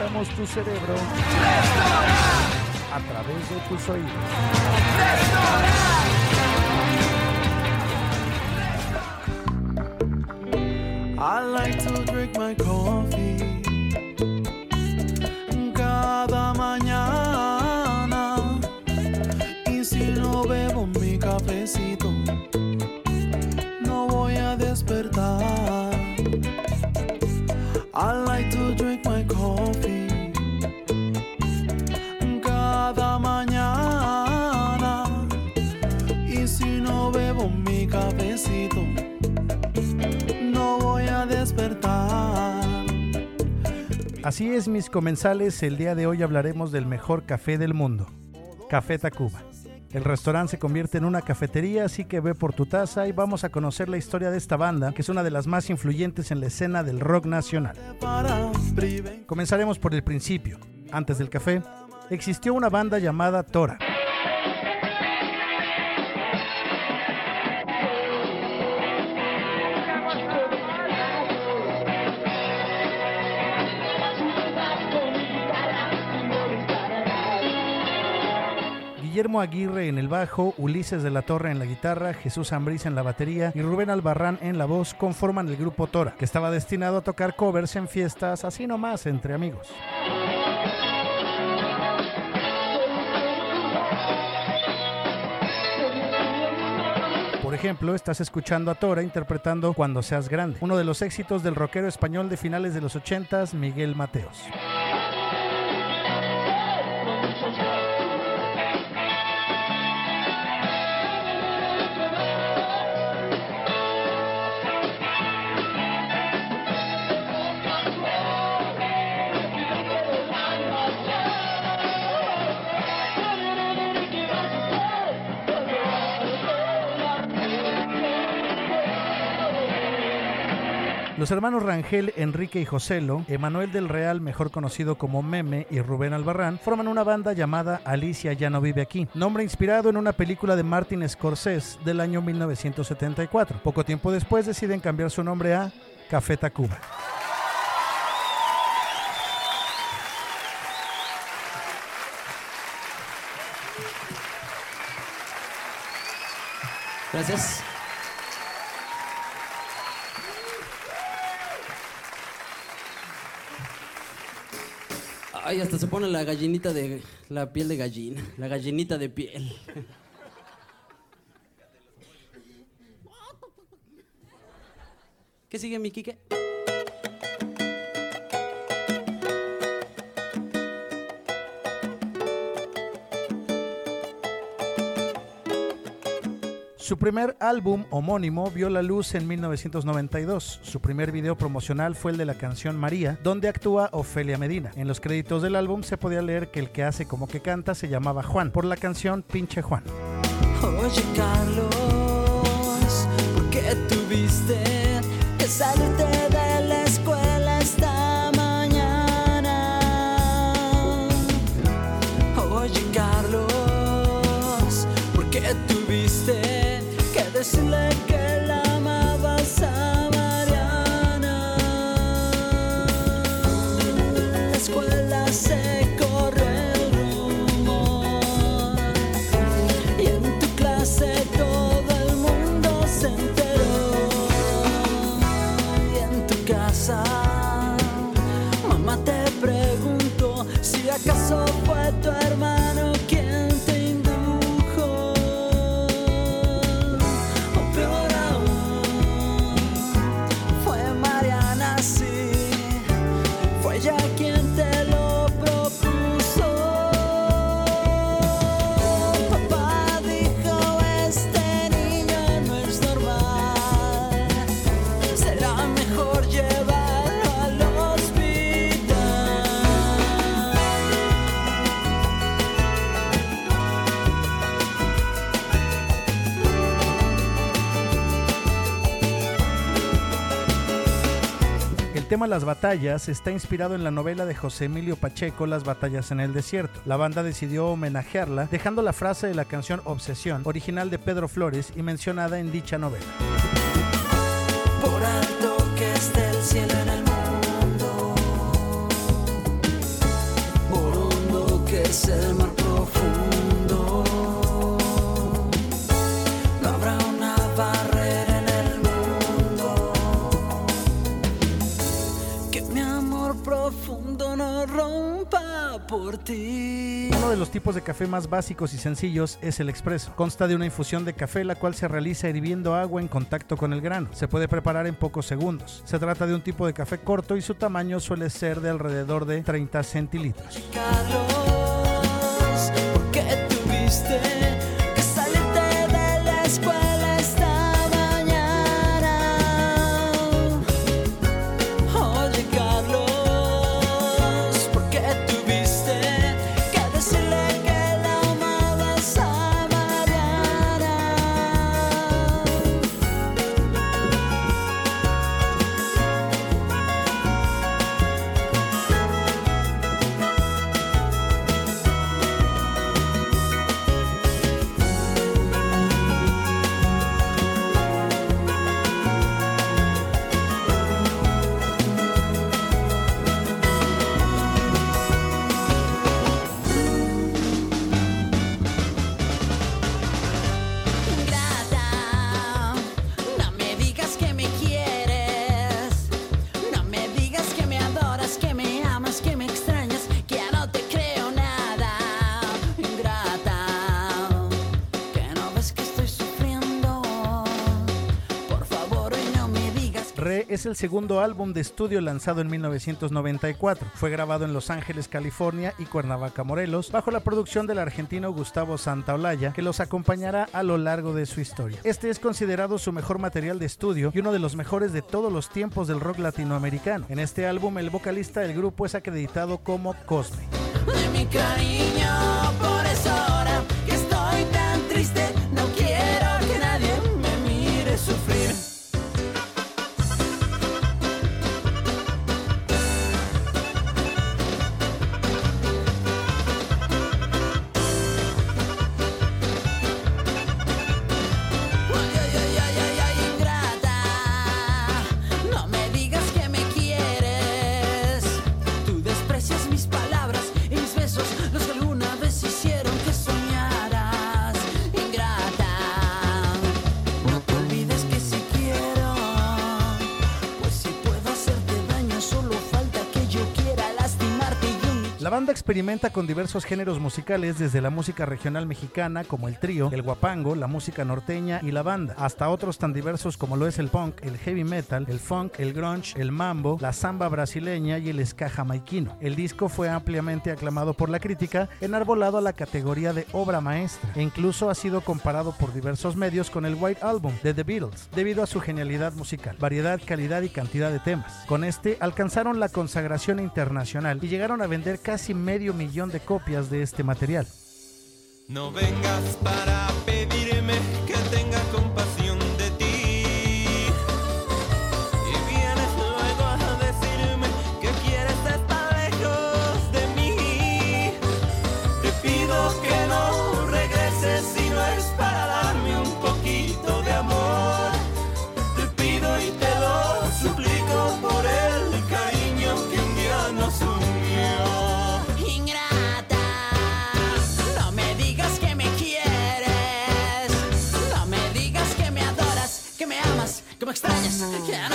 despertamos tu cerebro a través de tus oídos. I like to drink my coffee Así es, mis comensales, el día de hoy hablaremos del mejor café del mundo, Café Tacuba. El restaurante se convierte en una cafetería, así que ve por tu taza y vamos a conocer la historia de esta banda, que es una de las más influyentes en la escena del rock nacional. Comenzaremos por el principio. Antes del café, existió una banda llamada Tora. Guillermo Aguirre en el bajo, Ulises de la Torre en la guitarra, Jesús Ambriz en la batería y Rubén Albarrán en la voz conforman el grupo Tora, que estaba destinado a tocar covers en fiestas así nomás entre amigos. Por ejemplo, estás escuchando a Tora interpretando Cuando seas grande, uno de los éxitos del rockero español de finales de los 80s, Miguel Mateos. Los hermanos Rangel, Enrique y Joselo, Emanuel del Real, mejor conocido como Meme, y Rubén Albarrán, forman una banda llamada Alicia ya no vive aquí, nombre inspirado en una película de Martin Scorsese del año 1974. Poco tiempo después deciden cambiar su nombre a Café Tacuba. Gracias. Ay, hasta se pone la gallinita de la piel de gallina, la gallinita de piel. ¿Qué sigue, mi Quique? Su primer álbum homónimo vio la luz en 1992. Su primer video promocional fue el de la canción María, donde actúa Ofelia Medina. En los créditos del álbum se podía leer que el que hace como que canta se llamaba Juan, por la canción Pinche Juan. Oye Carlos, ¿por qué tuviste que salirte tema Las Batallas está inspirado en la novela de José Emilio Pacheco Las Batallas en el Desierto. La banda decidió homenajearla dejando la frase de la canción Obsesión, original de Pedro Flores y mencionada en dicha novela. Por alto que esté el cielo en el mundo, es el ti. Uno de los tipos de café más básicos y sencillos es el expreso. Consta de una infusión de café la cual se realiza hirviendo agua en contacto con el grano. Se puede preparar en pocos segundos. Se trata de un tipo de café corto y su tamaño suele ser de alrededor de 30 centilitros. Es el segundo álbum de estudio lanzado en 1994. Fue grabado en Los Ángeles, California y Cuernavaca, Morelos, bajo la producción del argentino Gustavo Santaolalla, que los acompañará a lo largo de su historia. Este es considerado su mejor material de estudio y uno de los mejores de todos los tiempos del rock latinoamericano. En este álbum, el vocalista del grupo es acreditado como Cosme. de mi cariño, por eso banda experimenta con diversos géneros musicales, desde la música regional mexicana como el trío, el guapango, la música norteña y la banda, hasta otros tan diversos como lo es el punk, el heavy metal, el funk, el grunge, el mambo, la samba brasileña y el ska jamaiquino. El disco fue ampliamente aclamado por la crítica, enarbolado a la categoría de obra maestra, e incluso ha sido comparado por diversos medios con el White Album de The Beatles, debido a su genialidad musical, variedad, calidad y cantidad de temas. Con este alcanzaron la consagración internacional y llegaron a vender casi medio millón de copias de este material. No vengas para pedirme que tenga compasión me extrañas, que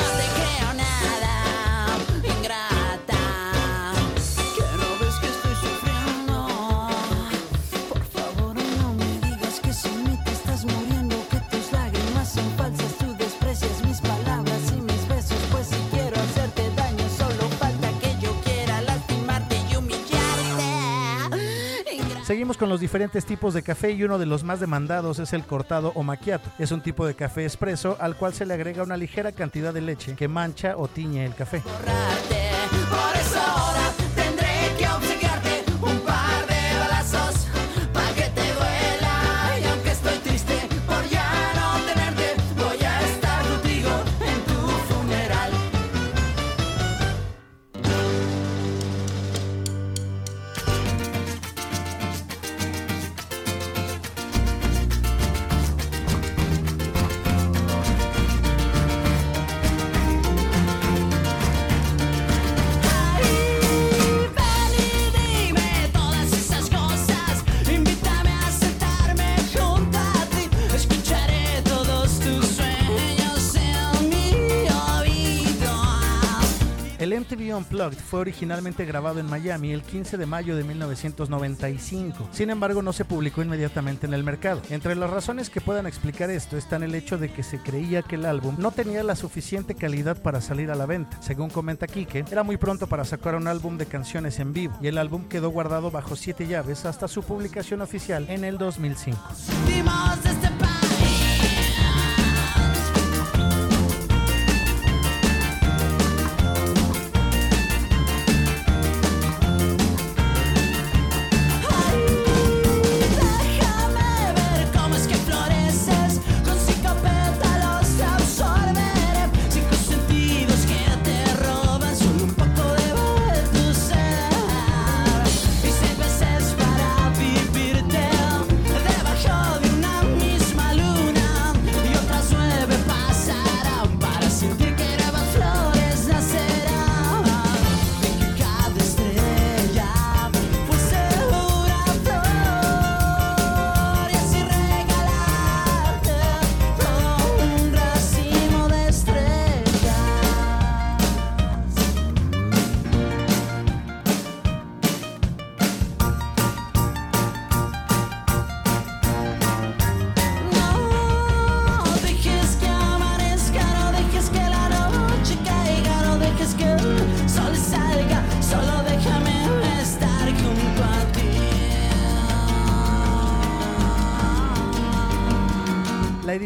Seguimos con los diferentes tipos de café y uno de los más demandados es el cortado o macchiato. Es un tipo de café expreso al cual se le agrega una ligera cantidad de leche que mancha o tiñe el café. Unplugged fue originalmente grabado en Miami el 15 de mayo de 1995. Sin embargo, no se publicó inmediatamente en el mercado. Entre las razones que puedan explicar esto están el hecho de que se creía que el álbum no tenía la suficiente calidad para salir a la venta. Según comenta Kike, era muy pronto para sacar un álbum de canciones en vivo y el álbum quedó guardado bajo siete llaves hasta su publicación oficial en el 2005.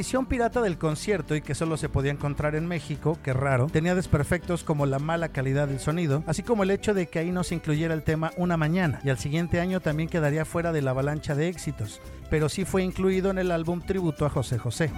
Edición pirata del concierto y que solo se podía encontrar en México, que raro, tenía desperfectos como la mala calidad del sonido, así como el hecho de que ahí no se incluyera el tema Una Mañana, y al siguiente año también quedaría fuera de la avalancha de éxitos, pero sí fue incluido en el álbum tributo a José José.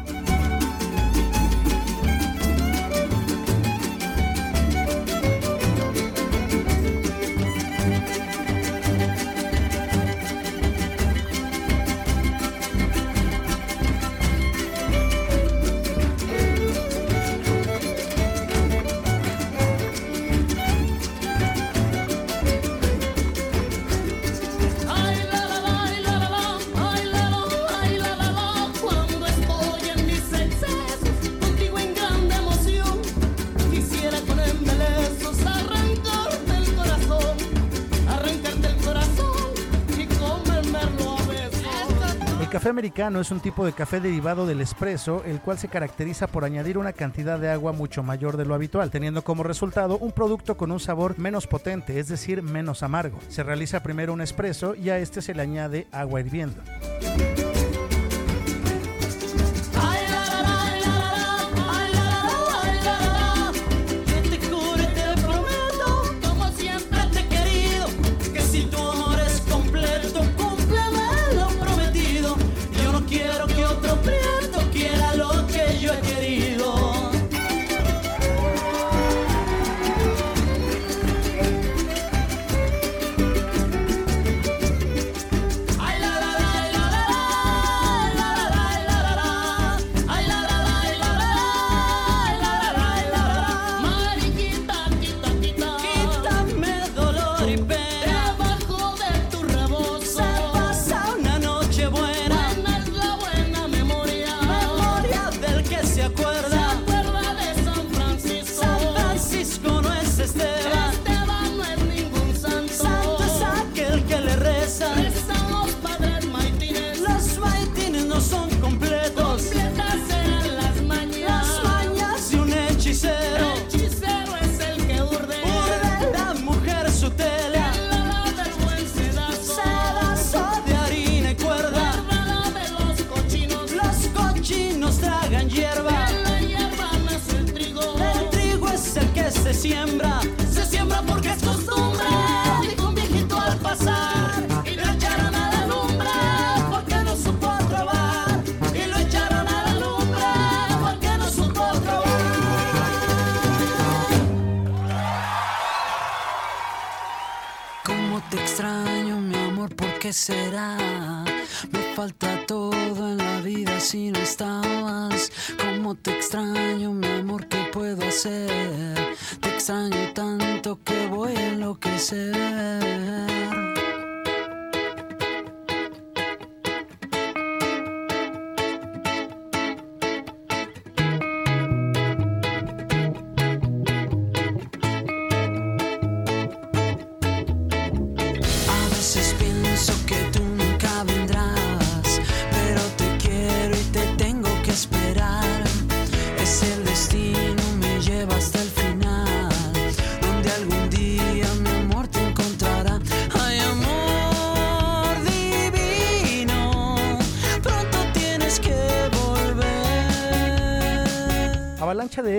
Americano es un tipo de café derivado del espresso, el cual se caracteriza por añadir una cantidad de agua mucho mayor de lo habitual, teniendo como resultado un producto con un sabor menos potente, es decir, menos amargo. Se realiza primero un espresso y a este se le añade agua hirviendo.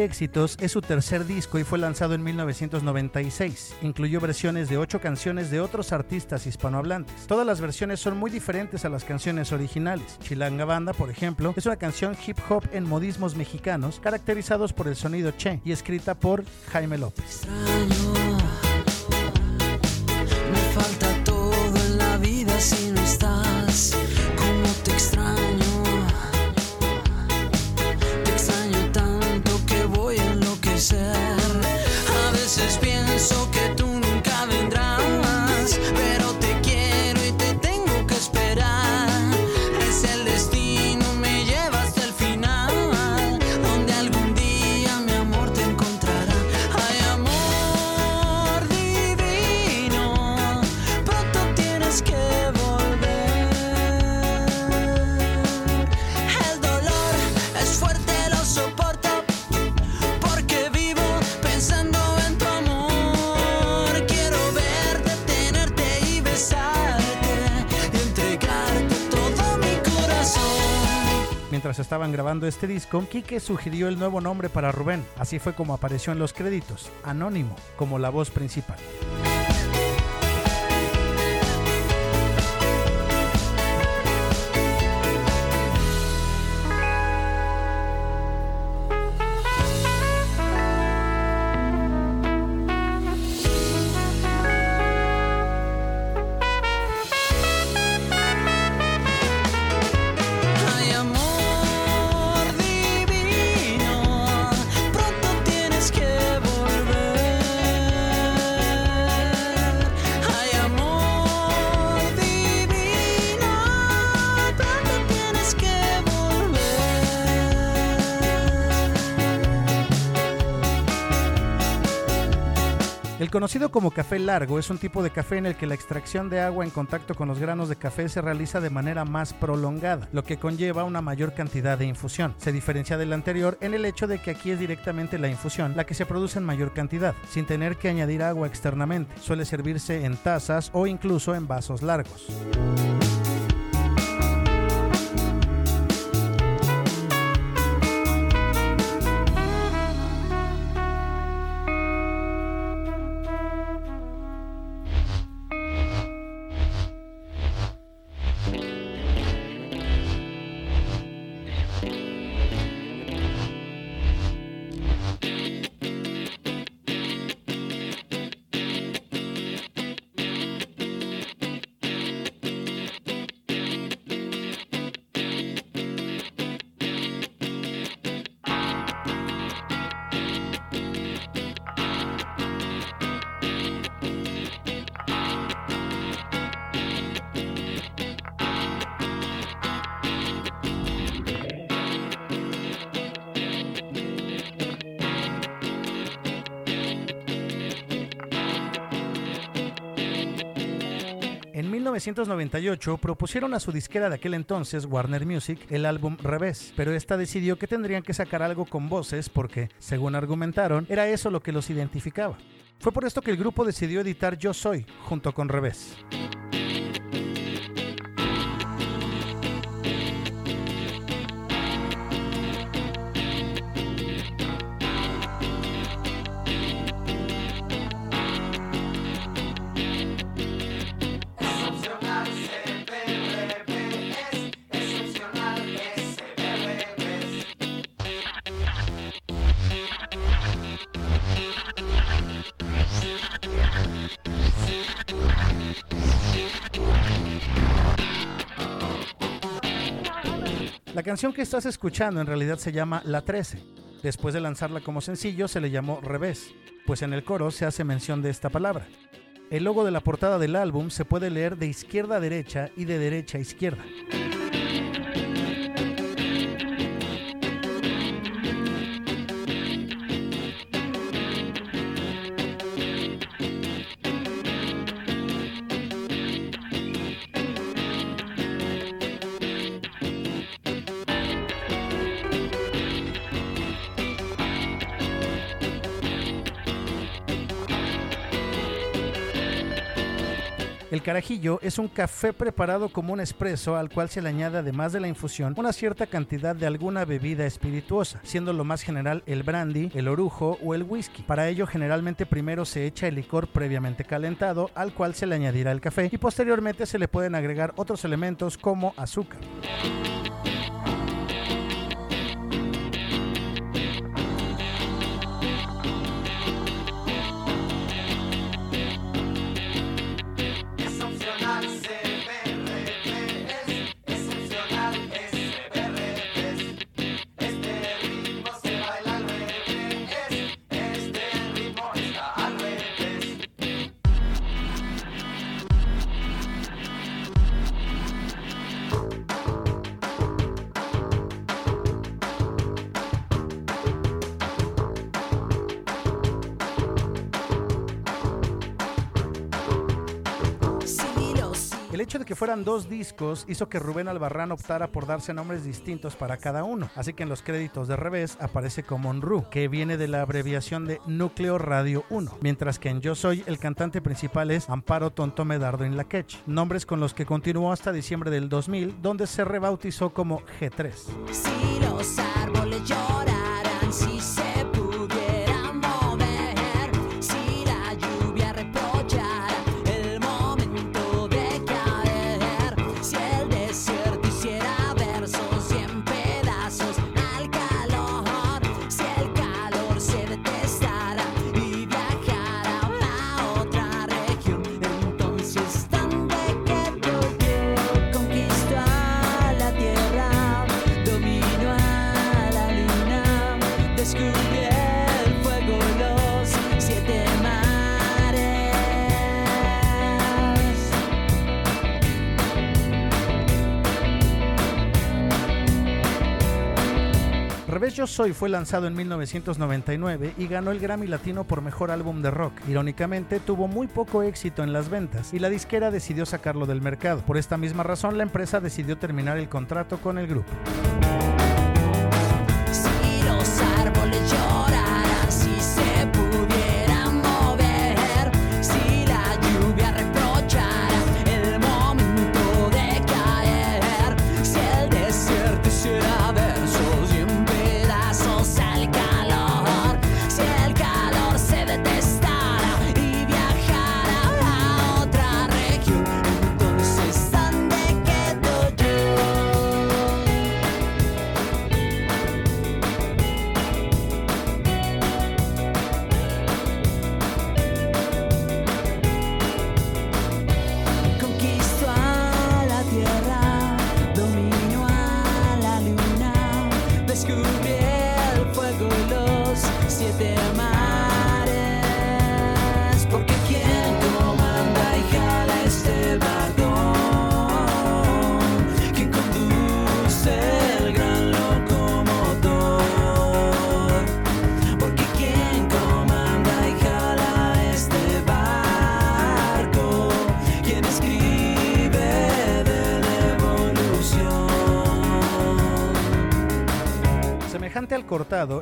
Éxitos es su tercer disco y fue lanzado en 1996. Incluyó versiones de ocho canciones de otros artistas hispanohablantes. Todas las versiones son muy diferentes a las canciones originales. Chilanga Banda, por ejemplo, es una canción hip hop en modismos mexicanos caracterizados por el sonido che y escrita por Jaime López. A Mientras estaban grabando este disco, Quique sugirió el nuevo nombre para Rubén. Así fue como apareció en los créditos, Anónimo, como la voz principal. Conocido como café largo es un tipo de café en el que la extracción de agua en contacto con los granos de café se realiza de manera más prolongada, lo que conlleva una mayor cantidad de infusión. Se diferencia del anterior en el hecho de que aquí es directamente la infusión la que se produce en mayor cantidad, sin tener que añadir agua externamente. Suele servirse en tazas o incluso en vasos largos. 1998 propusieron a su disquera de aquel entonces, Warner Music, el álbum Revés, pero esta decidió que tendrían que sacar algo con voces porque, según argumentaron, era eso lo que los identificaba. Fue por esto que el grupo decidió editar Yo Soy, junto con Revés. La canción que estás escuchando en realidad se llama La 13. Después de lanzarla como sencillo se le llamó Revés, pues en el coro se hace mención de esta palabra. El logo de la portada del álbum se puede leer de izquierda a derecha y de derecha a izquierda. Carajillo es un café preparado como un espresso al cual se le añade además de la infusión una cierta cantidad de alguna bebida espirituosa, siendo lo más general el brandy, el orujo o el whisky. Para ello generalmente primero se echa el licor previamente calentado al cual se le añadirá el café y posteriormente se le pueden agregar otros elementos como azúcar. Fueran dos discos hizo que Rubén Albarrán optara por darse nombres distintos para cada uno, así que en los créditos de revés aparece como NRU, que viene de la abreviación de Núcleo Radio 1, mientras que en Yo Soy el cantante principal es Amparo Tonto Medardo en la Quech, nombres con los que continuó hasta diciembre del 2000, donde se rebautizó como G3. Si Revés Yo Soy fue lanzado en 1999 y ganó el Grammy Latino por Mejor Álbum de Rock. Irónicamente, tuvo muy poco éxito en las ventas y la disquera decidió sacarlo del mercado. Por esta misma razón, la empresa decidió terminar el contrato con el grupo.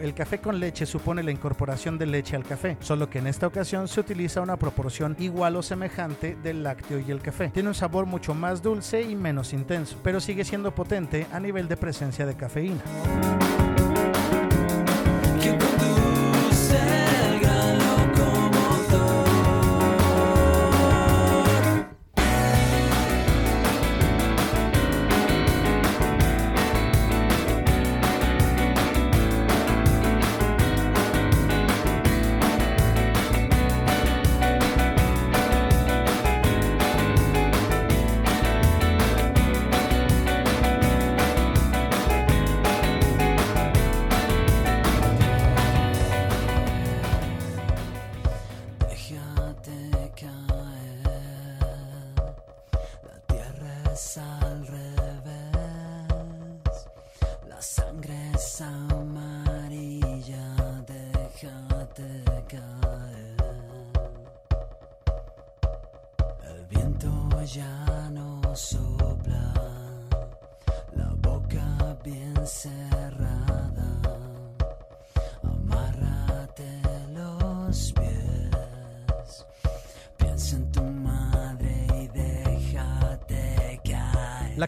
El café con leche supone la incorporación de leche al café, solo que en esta ocasión se utiliza una proporción igual o semejante del lácteo y el café. Tiene un sabor mucho más dulce y menos intenso, pero sigue siendo potente a nivel de presencia de cafeína.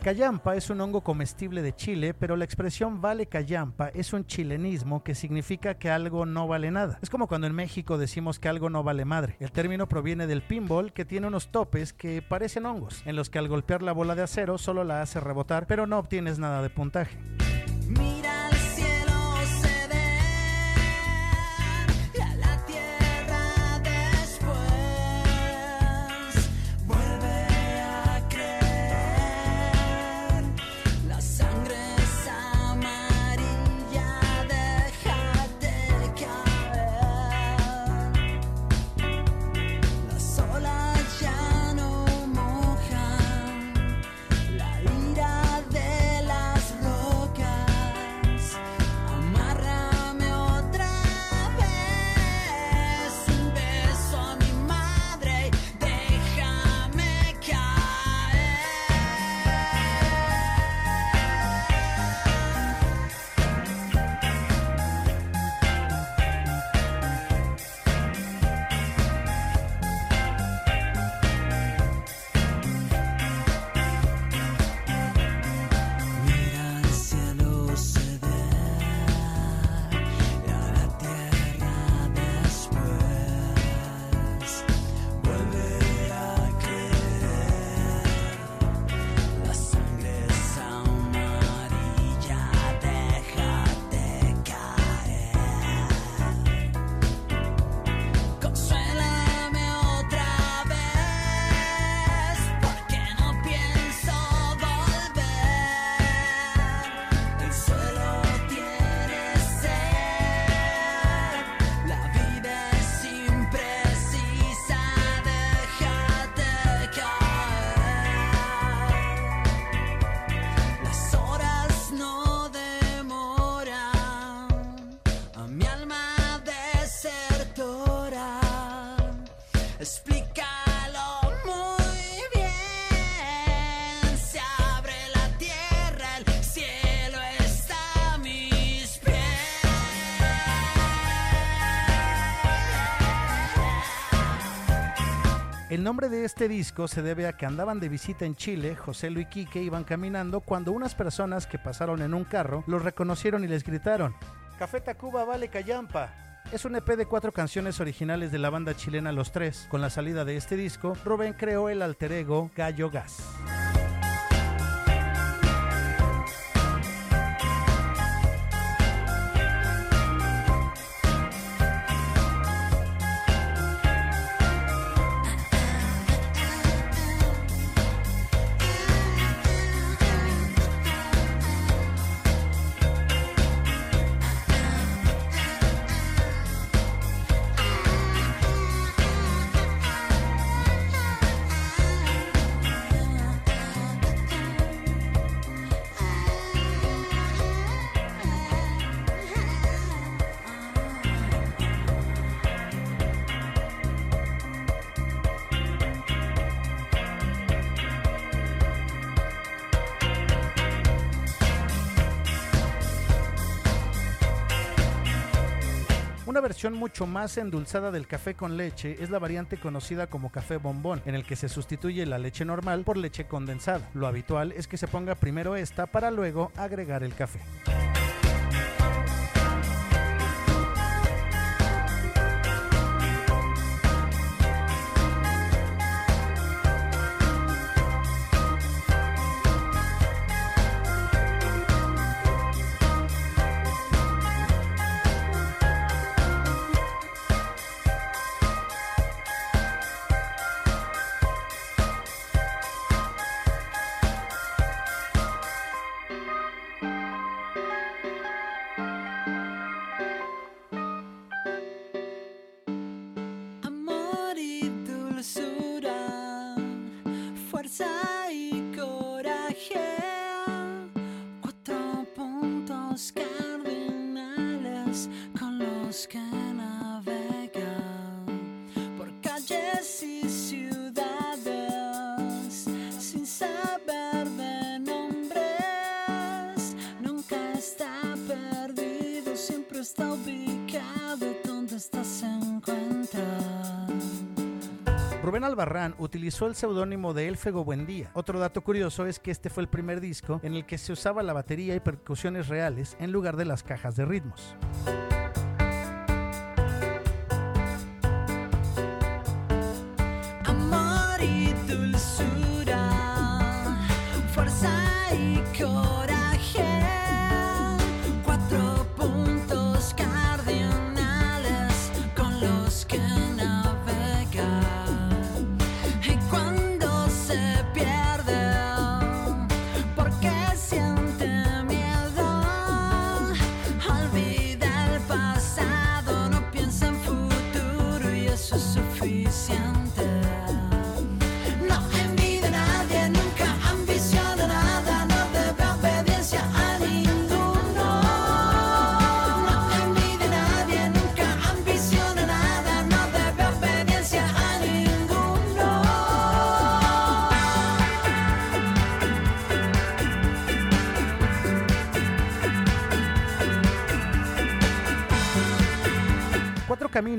Callampa es un hongo comestible de Chile, pero la expresión vale callampa es un chilenismo que significa que algo no vale nada. Es como cuando en México decimos que algo no vale madre. El término proviene del pinball que tiene unos topes que parecen hongos, en los que al golpear la bola de acero solo la hace rebotar, pero no obtienes nada de puntaje. Mira El nombre de este disco se debe a que andaban de visita en Chile, José Luis Quique iban caminando cuando unas personas que pasaron en un carro los reconocieron y les gritaron: Café Tacuba vale callampa. Es un EP de cuatro canciones originales de la banda chilena Los Tres. Con la salida de este disco, Rubén creó el alter ego Gallo Gas. Versión mucho más endulzada del café con leche es la variante conocida como café bombón, en el que se sustituye la leche normal por leche condensada. Lo habitual es que se ponga primero esta para luego agregar el café. Rubén Albarrán utilizó el seudónimo de Elfego Buendía. Otro dato curioso es que este fue el primer disco en el que se usaba la batería y percusiones reales en lugar de las cajas de ritmos.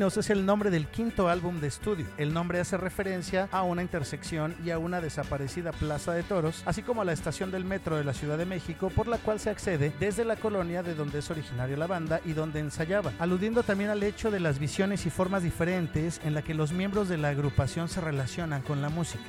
Es el nombre del quinto álbum de estudio. El nombre hace referencia a una intersección y a una desaparecida plaza de toros, así como a la estación del metro de la Ciudad de México por la cual se accede desde la colonia de donde es originaria la banda y donde ensayaba, aludiendo también al hecho de las visiones y formas diferentes en la que los miembros de la agrupación se relacionan con la música.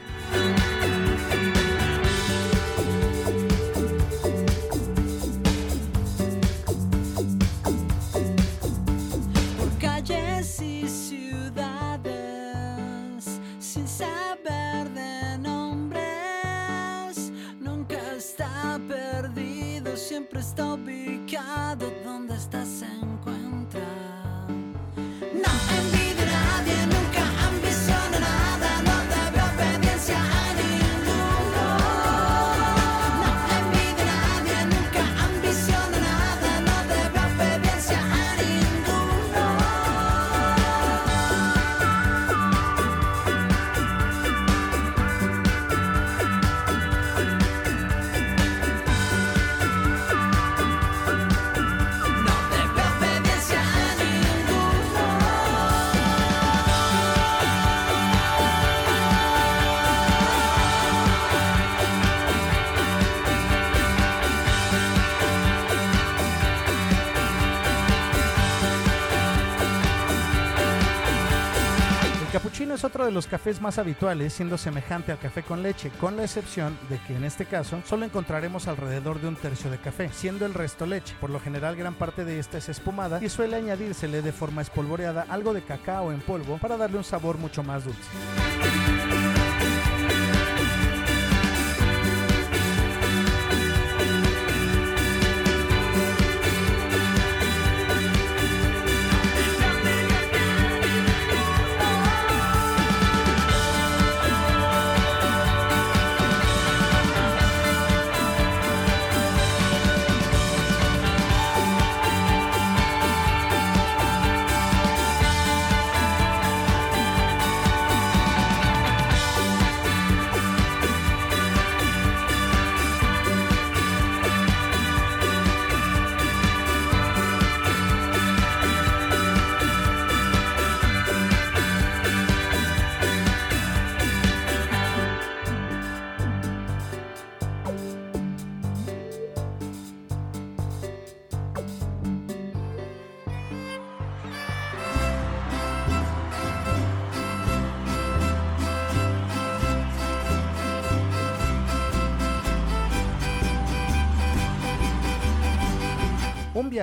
Otro de los cafés más habituales, siendo semejante al café con leche, con la excepción de que en este caso solo encontraremos alrededor de un tercio de café, siendo el resto leche. Por lo general gran parte de esta es espumada y suele añadírsele de forma espolvoreada algo de cacao en polvo para darle un sabor mucho más dulce.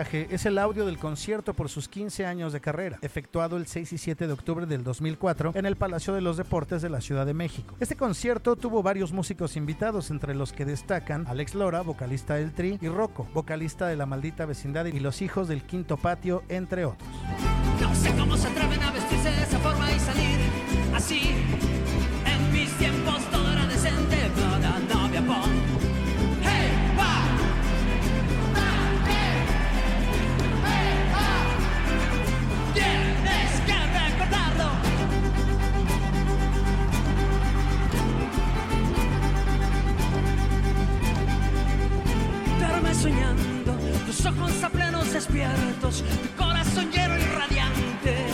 Es el audio del concierto por sus 15 años de carrera, efectuado el 6 y 7 de octubre del 2004 en el Palacio de los Deportes de la Ciudad de México. Este concierto tuvo varios músicos invitados, entre los que destacan Alex Lora, vocalista del Tri, y Rocco, vocalista de La Maldita Vecindad y Los Hijos del Quinto Patio, entre otros. No sé cómo se atreven a ojos a plenos despiertos, tu corazón lleno y radiante,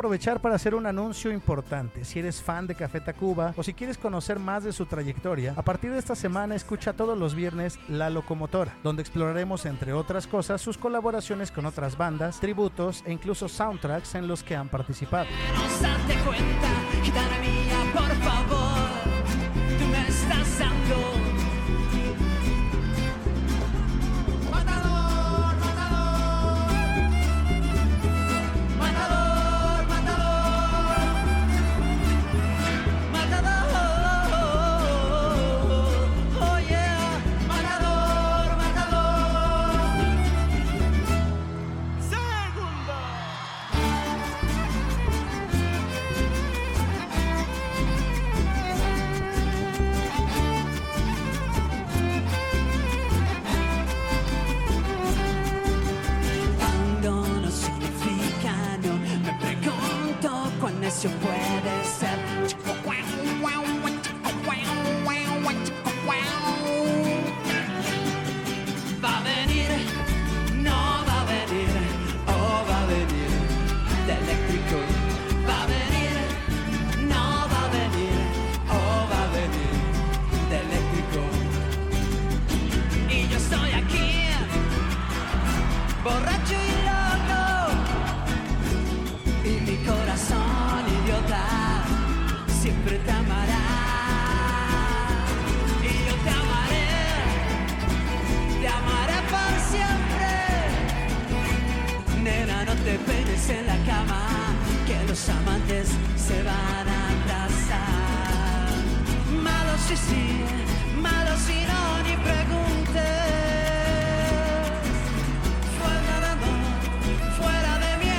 aprovechar para hacer un anuncio importante. Si eres fan de Café Tacuba o si quieres conocer más de su trayectoria, a partir de esta semana escucha todos los viernes La Locomotora, donde exploraremos, entre otras cosas, sus colaboraciones con otras bandas, tributos e incluso soundtracks en los que han participado.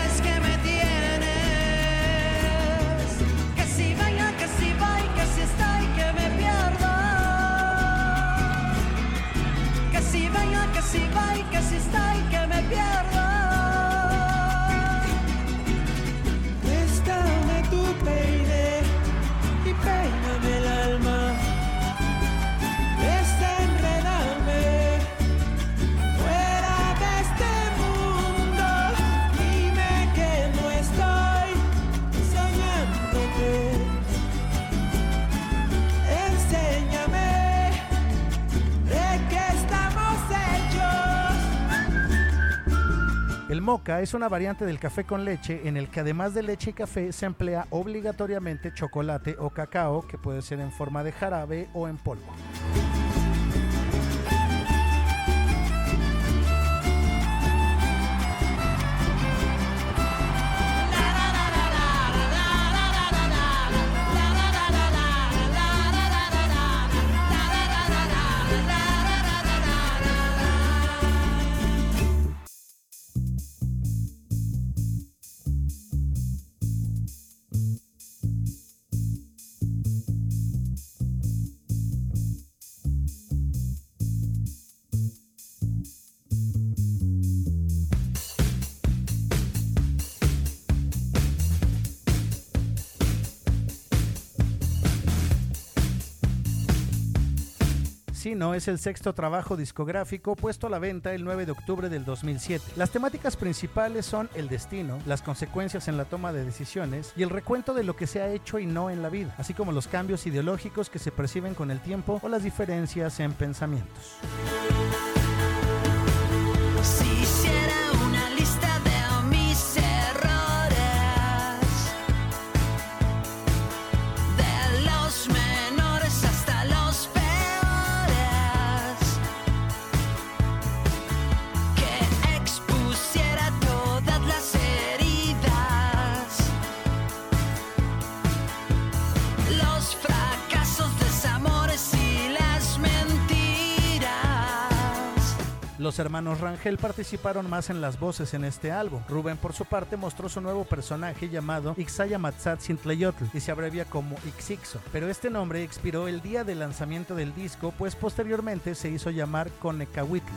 Es que me tienes. Que si venga, que si va y que si está y que me pierdo. Moca es una variante del café con leche en el que además de leche y café se emplea obligatoriamente chocolate o cacao que puede ser en forma de jarabe o en polvo. Es el sexto trabajo discográfico puesto a la venta el 9 de octubre del 2007. Las temáticas principales son el destino, las consecuencias en la toma de decisiones y el recuento de lo que se ha hecho y no en la vida, así como los cambios ideológicos que se perciben con el tiempo o las diferencias en pensamientos. Los hermanos Rangel participaron más en las voces en este álbum. Rubén, por su parte, mostró su nuevo personaje llamado Ixaya Sintlayotl y se abrevia como Ixixo. Pero este nombre expiró el día del lanzamiento del disco, pues posteriormente se hizo llamar Conecahuitl.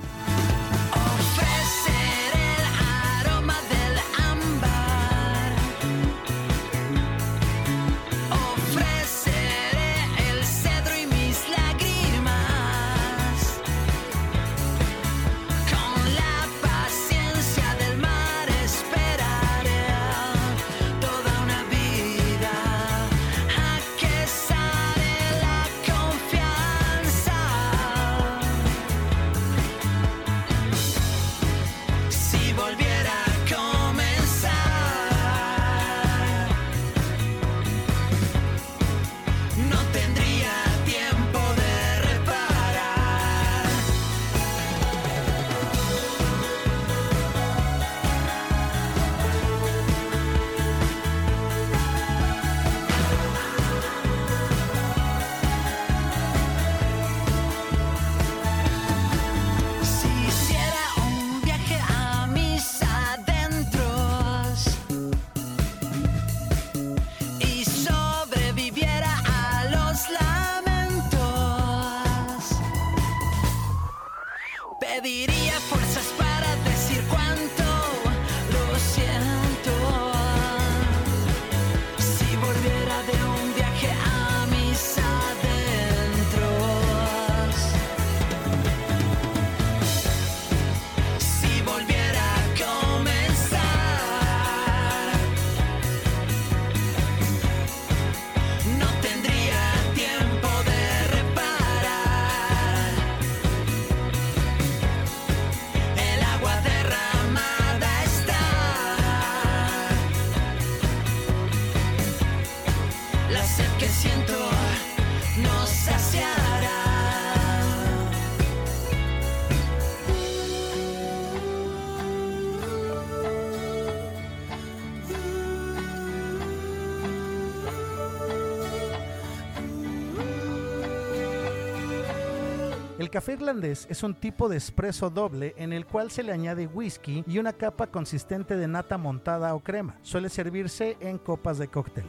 Café irlandés es un tipo de espresso doble en el cual se le añade whisky y una capa consistente de nata montada o crema. Suele servirse en copas de cóctel.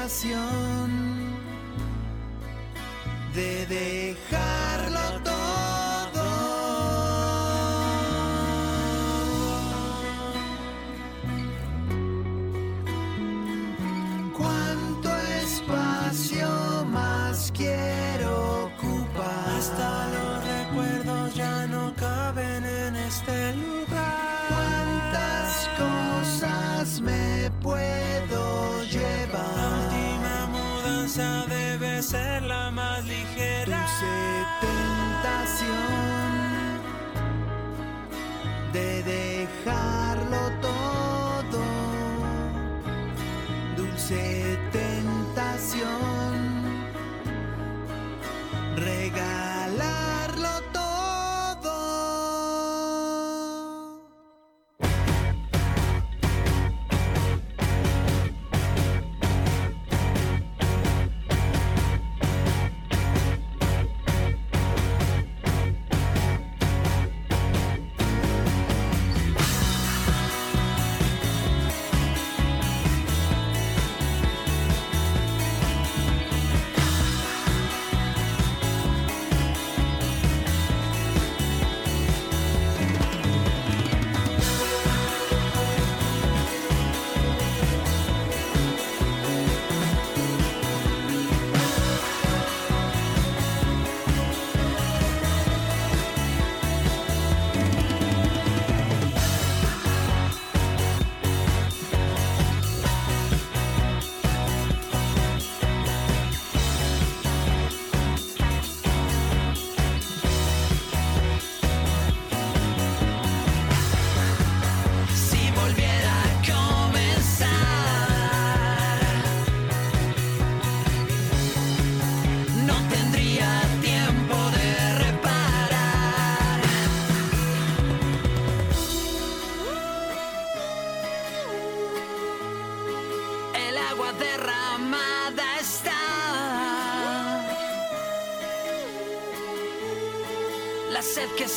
Tentación de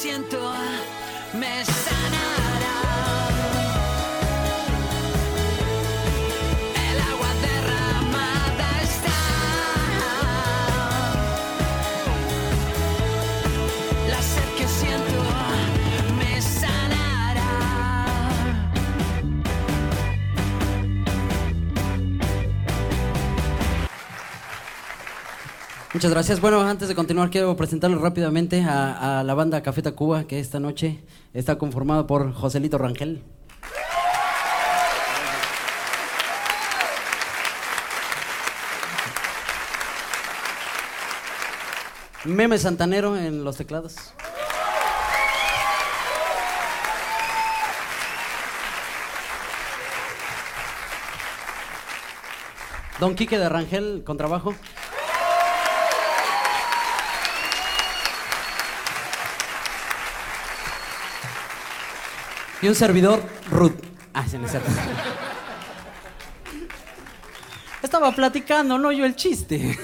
siento me Muchas gracias. Bueno, antes de continuar, quiero presentarles rápidamente a, la banda Café Tacuba, que esta noche está conformada por Joselito Rangel. Meme Santanero en los teclados. Don Quique de Rangel, contrabajo. Y un servidor, Ruth. Ah, no es cierto. Estaba platicando, no yo el chiste.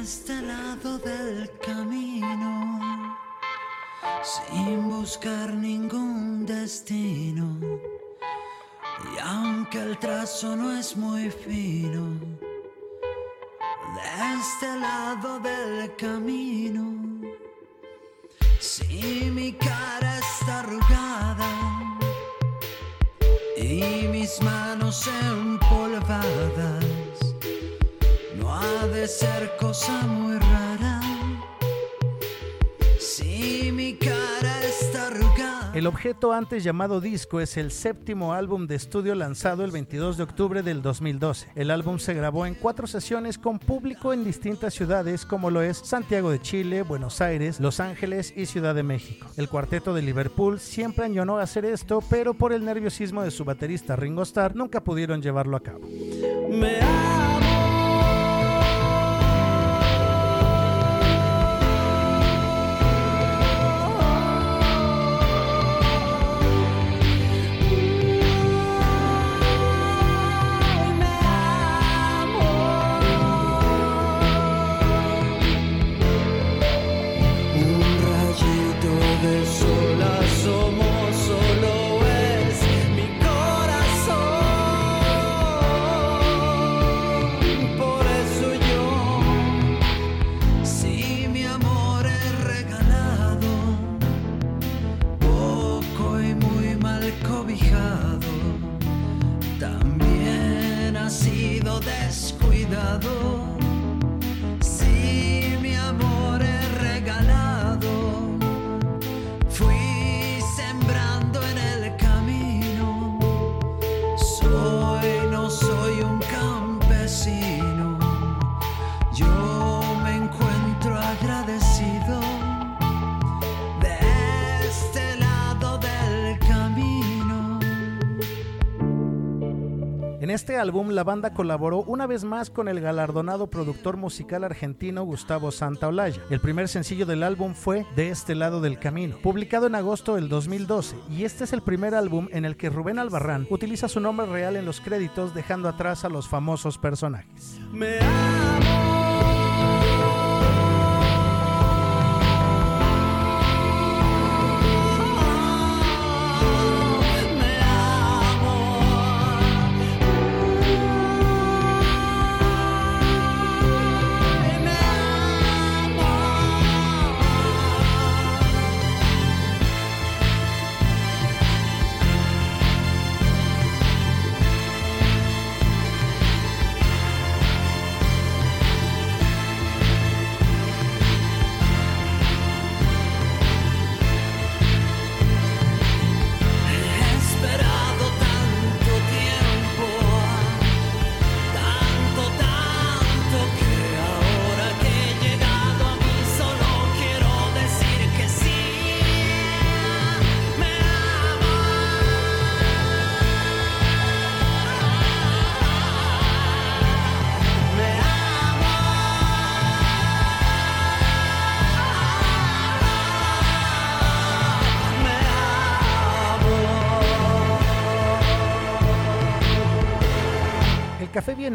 Este lado del camino, sin buscar ningún destino. Y aunque el trazo no es muy fino, de este lado del camino, Si mi cara está arrugada y mis manos empolvadas, no ha de ser cosa muy rara. Si mi. El objeto antes llamado disco es el séptimo álbum de estudio lanzado el 22 de octubre del 2012. El álbum se grabó en cuatro sesiones con público en distintas ciudades como lo es Santiago de Chile, Buenos Aires, Los Ángeles y Ciudad de México. El cuarteto de Liverpool siempre añonó hacer esto, pero por el nerviosismo de su baterista Ringo Starr nunca pudieron llevarlo a cabo. Álbum, la banda colaboró una vez más con el galardonado productor musical argentino Gustavo Santaolalla. El primer sencillo del álbum fue De este lado del camino, publicado en agosto del 2012, y este es el primer álbum en el que Rubén Albarrán utiliza su nombre real en los créditos, dejando atrás a los famosos personajes.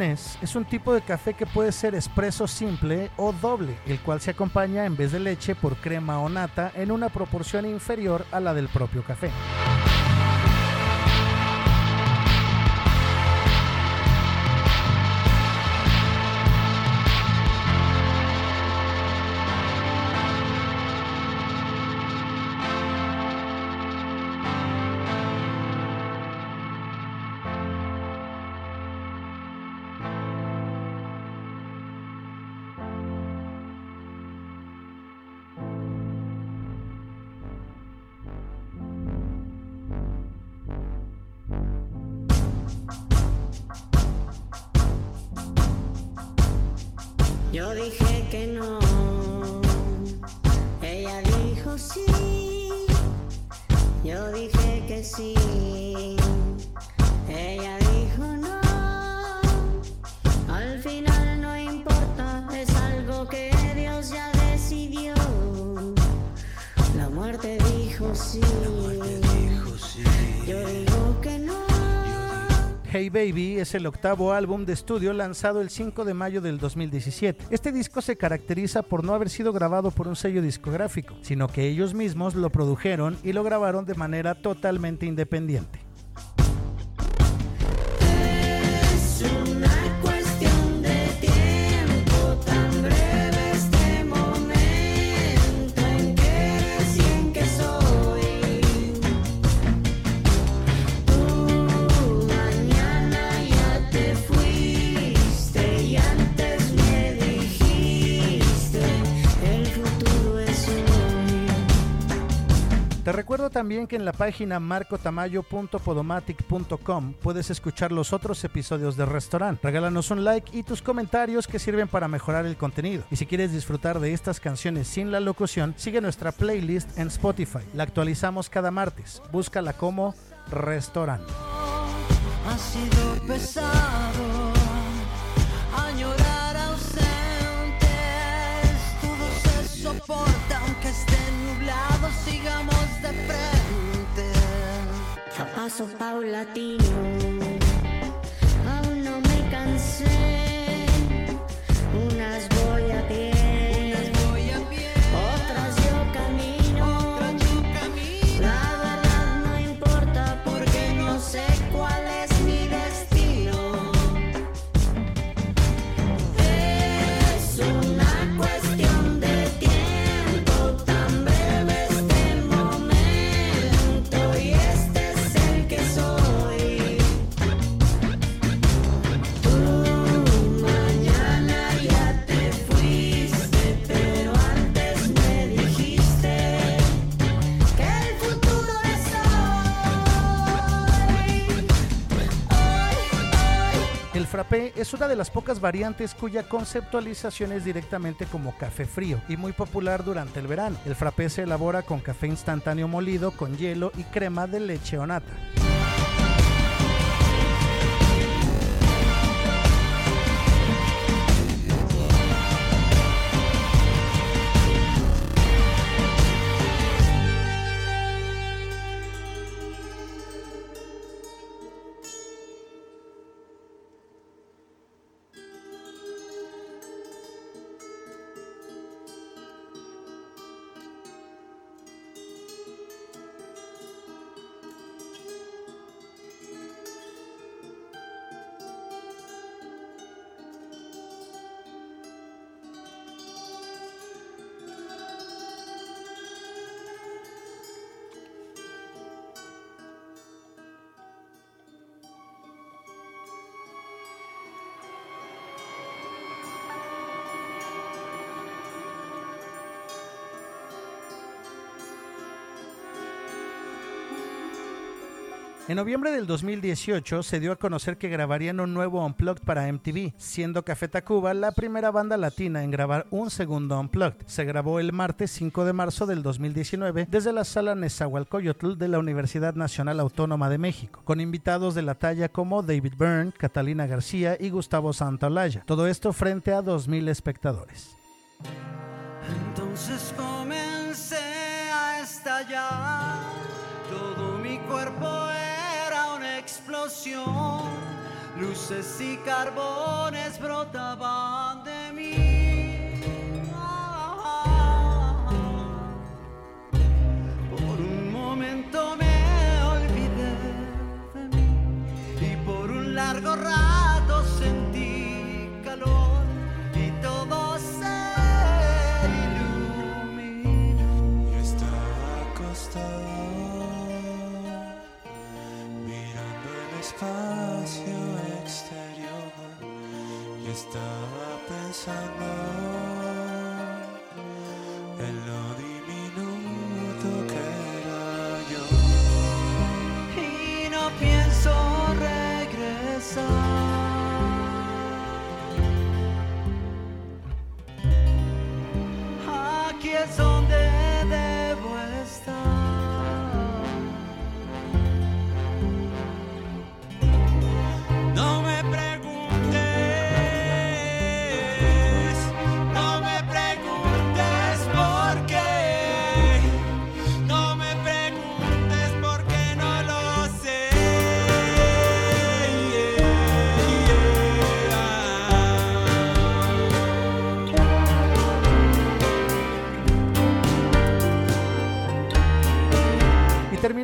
Es un tipo de café que puede ser expreso simple o doble, el cual se acompaña en vez de leche por crema o nata en una proporción inferior a la del propio café. Es el octavo álbum de estudio lanzado el 5 de mayo del 2017. Este disco se caracteriza por no haber sido grabado por un sello discográfico, sino que ellos mismos lo produjeron y lo grabaron de manera totalmente independiente. Recuerdo también que en la página marcotamayo.podomatic.com puedes escuchar los otros episodios de Restaurant. Regálanos un like y tus comentarios que sirven para mejorar el contenido. Y si quieres disfrutar de estas canciones sin la locución, sigue nuestra playlist en Spotify. La actualizamos cada martes. Búscala como Restaurant. Sigamos de frente A paso paulatino, aún no me cansé. Unas frappé es una de las pocas variantes cuya conceptualización es directamente como café frío y muy popular durante el verano. El frappé se elabora con café instantáneo molido con hielo y crema de leche o nata. En noviembre del 2018 se dio a conocer que grabarían un nuevo Unplugged para MTV, siendo Café Tacuba la primera banda latina en grabar un segundo Unplugged. Se grabó el martes 5 de marzo del 2019 desde la sala Nezahualcóyotl de la Universidad Nacional Autónoma de México, con invitados de la talla como David Byrne, Catalina García y Gustavo Santaolalla. Todo esto frente a 2.000 espectadores. Entonces comencé a estallar, todo mi cuerpo luces y carbones brotaban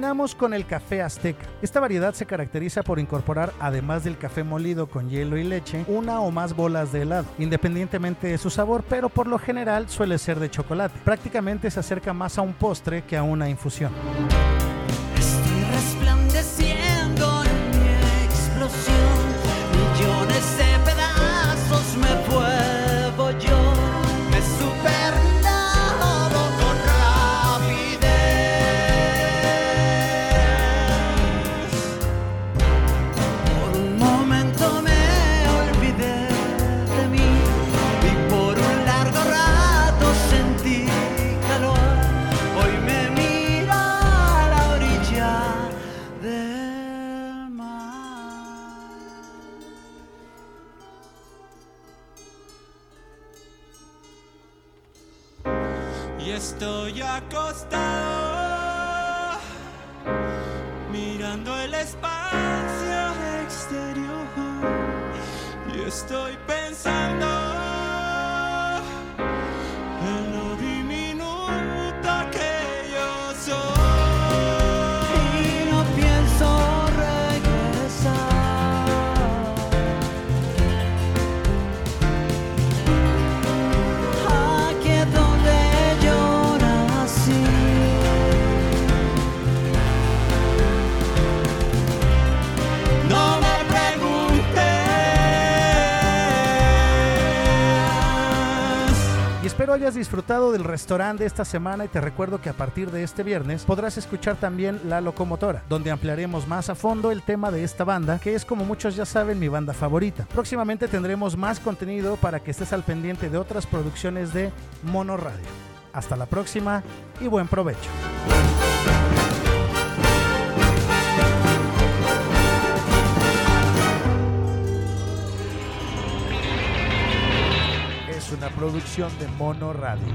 Con el café azteca. Esta variedad se caracteriza por incorporar, además del café molido con hielo y leche, una o más bolas de helado, independientemente de su sabor, pero por lo general suele ser de chocolate. Prácticamente se acerca más a un postre que a una infusión. Hayas disfrutado del restaurante esta semana y te recuerdo que a partir de este viernes podrás escuchar también La Locomotora, donde ampliaremos más a fondo el tema de esta banda, que es como muchos ya saben mi banda favorita. Próximamente tendremos más contenido para que estés al pendiente de otras producciones de Mono Radio. Hasta la próxima y buen provecho. una producción de Mono Radio.